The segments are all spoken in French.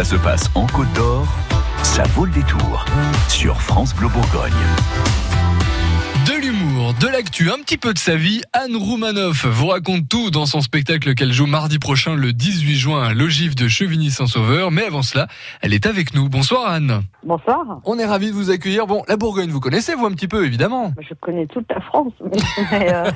Ça se passe en Côte d'Or, ça vaut le détour sur France Bleu Bourgogne. De l'humour, de l'actu, un petit peu de sa vie, Anne Roumanoff vous raconte tout dans son spectacle qu'elle joue mardi prochain le 18 juin à l'Ogive de Chevigny-Saint-Sauveur. Mais avant cela, elle est avec nous. Bonsoir Anne. Bonsoir. On est ravis de vous accueillir. Bon, la Bourgogne, vous connaissez vous un petit peu évidemment. Je connais toute la France, mais, euh,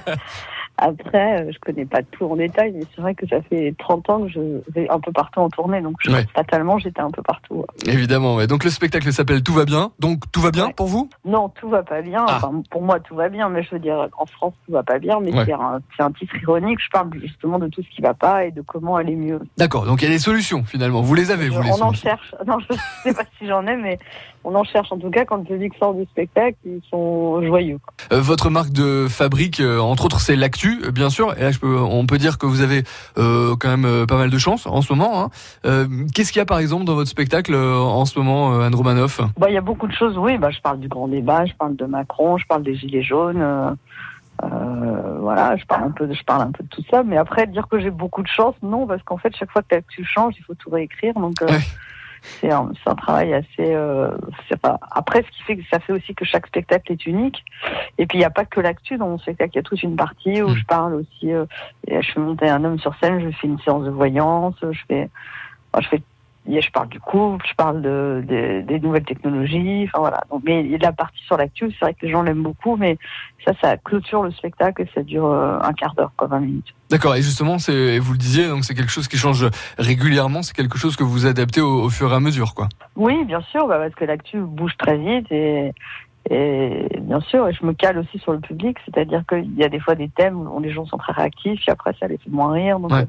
après, euh, je connais pas tout en détail, mais c'est vrai que ça fait 30 ans que je vais un peu partout en tournée, donc je Ouais. fatalement j'étais un peu partout. Évidemment, ouais. Donc le spectacle s'appelle Tout va bien. Donc tout va bien Ouais. pour vous? Non, tout va pas bien. Ah. Enfin, pour moi, tout va bien, mais je veux dire, en France, tout va pas bien, mais c'est un, titre ironique. Je parle justement de tout ce qui va pas et de comment aller mieux. D'accord. Donc il y a des solutions finalement. Vous les avez, vous les on en cherche. Non, je sais pas si j'en ai, mais on en cherche. En tout cas, quand le public sort du spectacle, ils sont joyeux. Euh, votre marque de fabrique, euh, entre autres, c'est l'actu, bien sûr. Et là, je peux, on peut dire que vous avez euh, quand même euh, pas mal de chance en ce moment. hein. Euh, Qu'est-ce qu'il y a, par exemple, dans votre spectacle en ce moment, Anne Romanoff? Bah, il y a beaucoup de choses, oui. Bah, je parle du grand débat, je parle de Macron, je parle des gilets jaunes. euh, voilà, je parle un peu, de, je parle un peu de tout ça. Mais après, dire que j'ai beaucoup de chance, non, parce qu'en fait, chaque fois que tu changes, il faut tout réécrire. Donc, euh, Ouais. C'est un, un travail assez. Euh, c'est pas... Après, ce qui fait que ça fait aussi que chaque spectacle est unique. Et puis, il n'y a pas que l'actu dans mon spectacle. Il y a toute une partie où Mm. je parle aussi. Euh, je fais monter un homme sur scène, je fais une séance de voyance, je fais, enfin, je fais je parle du couple, je parle de, de- des nouvelles technologies, enfin voilà. Donc, mais la partie sur l'actu, c'est vrai que les gens l'aiment beaucoup, mais ça, ça clôture le spectacle et ça dure euh, un quart d'heure, quoi, 20 minutes. D'accord. Et justement, c'est, vous le disiez, donc c'est quelque chose qui change régulièrement. C'est quelque chose que vous adaptez au, au fur et à mesure, quoi. Oui, bien sûr, bah, parce que l'actu bouge très vite et, et bien sûr, et je me cale aussi sur le public, c'est-à-dire qu'il y a des fois des thèmes où les gens sont très réactifs, et après ça les fait moins rire, donc Ouais. euh,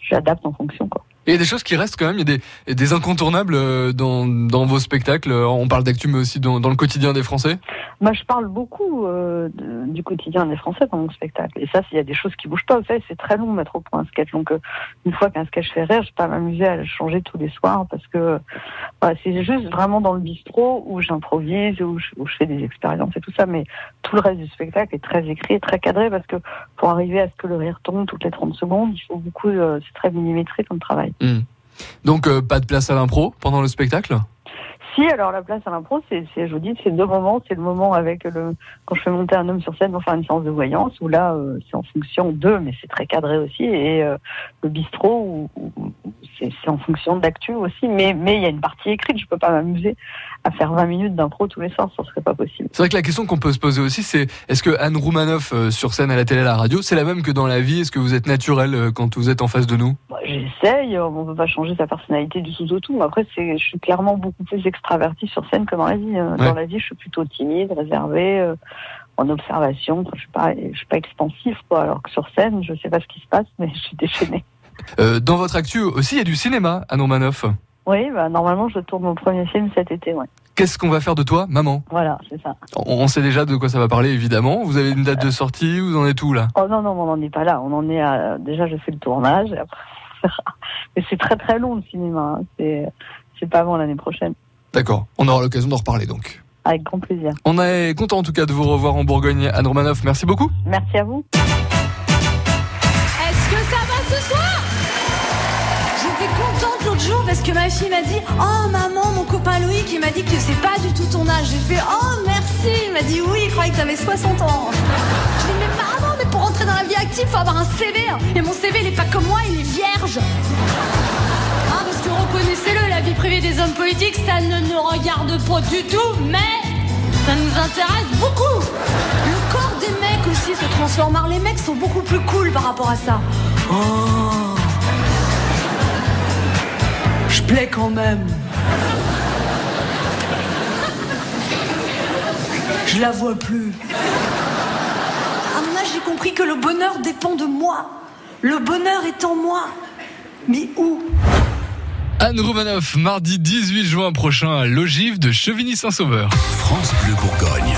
j'adapte en fonction, quoi. Et il y a des choses qui restent quand même. Il y a des, des incontournables euh, dans, dans vos spectacles. Euh, On parle d'actu, mais aussi dans, dans le quotidien des Français. Moi, je parle beaucoup euh, du quotidien des Français dans mon spectacle. Et ça, il y a des choses qui bougent pas. Vous savez, c'est très long de mettre au point un sketch. Donc, euh, une fois qu'un sketch fait rire, je peux pas m'amuser à le changer tous les soirs parce que voilà, c'est juste vraiment dans le bistrot où j'improvise, où je fais des expériences et tout ça. Mais tout le reste du spectacle est très écrit, très cadré parce que pour arriver à ce que le rire tombe toutes les 30 secondes, il faut beaucoup, euh, c'est très millimétré comme travail. Donc euh, pas de place à l'impro pendant le spectacle? Si, alors la place à l'impro, c'est, je vous dis, c'est deux moments. C'est le moment avec le, quand je fais monter un homme sur scène pour faire une séance de voyance, où là, euh, c'est en fonction d'eux, mais c'est très cadré aussi, et euh, le bistrot, où- où c'est, en fonction de l'actu aussi, mais, mais il y a une partie écrite. Je peux pas m'amuser à faire 20 minutes d'impro tous les soirs, ça serait pas possible. C'est vrai que la question qu'on peut se poser aussi, c'est est-ce que Anne Roumanoff euh, sur scène à la télé, à la radio, c'est la même que dans la vie? Est-ce que vous êtes naturel euh, quand vous êtes en face de nous? Bah, j'essaye, euh, on peut pas changer sa personnalité du tout au tout, mais après, c'est, je suis clairement beaucoup plus extravertie sur scène que dans la vie. Ouais. Dans la vie, je suis plutôt timide, réservée, en observation. Je suis pas, je suis pas expansif, quoi. Alors que sur scène, je sais pas ce qui se passe, mais je suis déchaînée. Euh, Dans votre actu aussi, il y a du cinéma, Anne Roumanoff. Oui, bah, normalement, je tourne mon premier film cet été, ouais. Qu'est-ce qu'on va faire de toi, maman? Voilà, c'est ça. on, on sait déjà de quoi ça va parler, évidemment. Vous avez une date de sortie Vous en êtes où là? Oh non, non, on n'en est pas là. On en est à, déjà, je fais le tournage, et après, on verra. Mais c'est très très long, le cinéma. hein. C'est, c'est pas avant l'année prochaine. D'accord, on aura l'occasion d'en reparler donc. Avec grand plaisir. On est content en tout cas de vous revoir en Bourgogne, Anne Romanoff. Merci beaucoup. Merci à vous. Est-ce que ça va ce soir? J'étais contente l'autre jour parce que ma fille m'a dit Oh maman, mon copain Loïc, il m'a dit que c'est pas du tout ton âge. J'ai fait Oh merci Il m'a dit Oui, il croyait que t'avais 60 ans. Je lui ai dit Mais maman, mais pour rentrer dans la vie active, faut avoir un CV. hein. Et mon CV, il est pas comme moi, il est vierge. Ah, parce que reconnaissez-le, la vie privée des hommes politiques, ça ne nous regarde pas du tout, mais ça nous intéresse beaucoup. Le corps des mecs aussi se transforme. Les mecs sont beaucoup plus cool par rapport à ça. Oh. Je plais quand même. Je la vois plus. À mon âge, j'ai compris que le bonheur dépend de moi. Le bonheur est en moi. Mais où? Anne Romanoff, mardi 18 juin prochain à l'Ogive de Chevigny-Saint-Sauveur. France Bleu Bourgogne.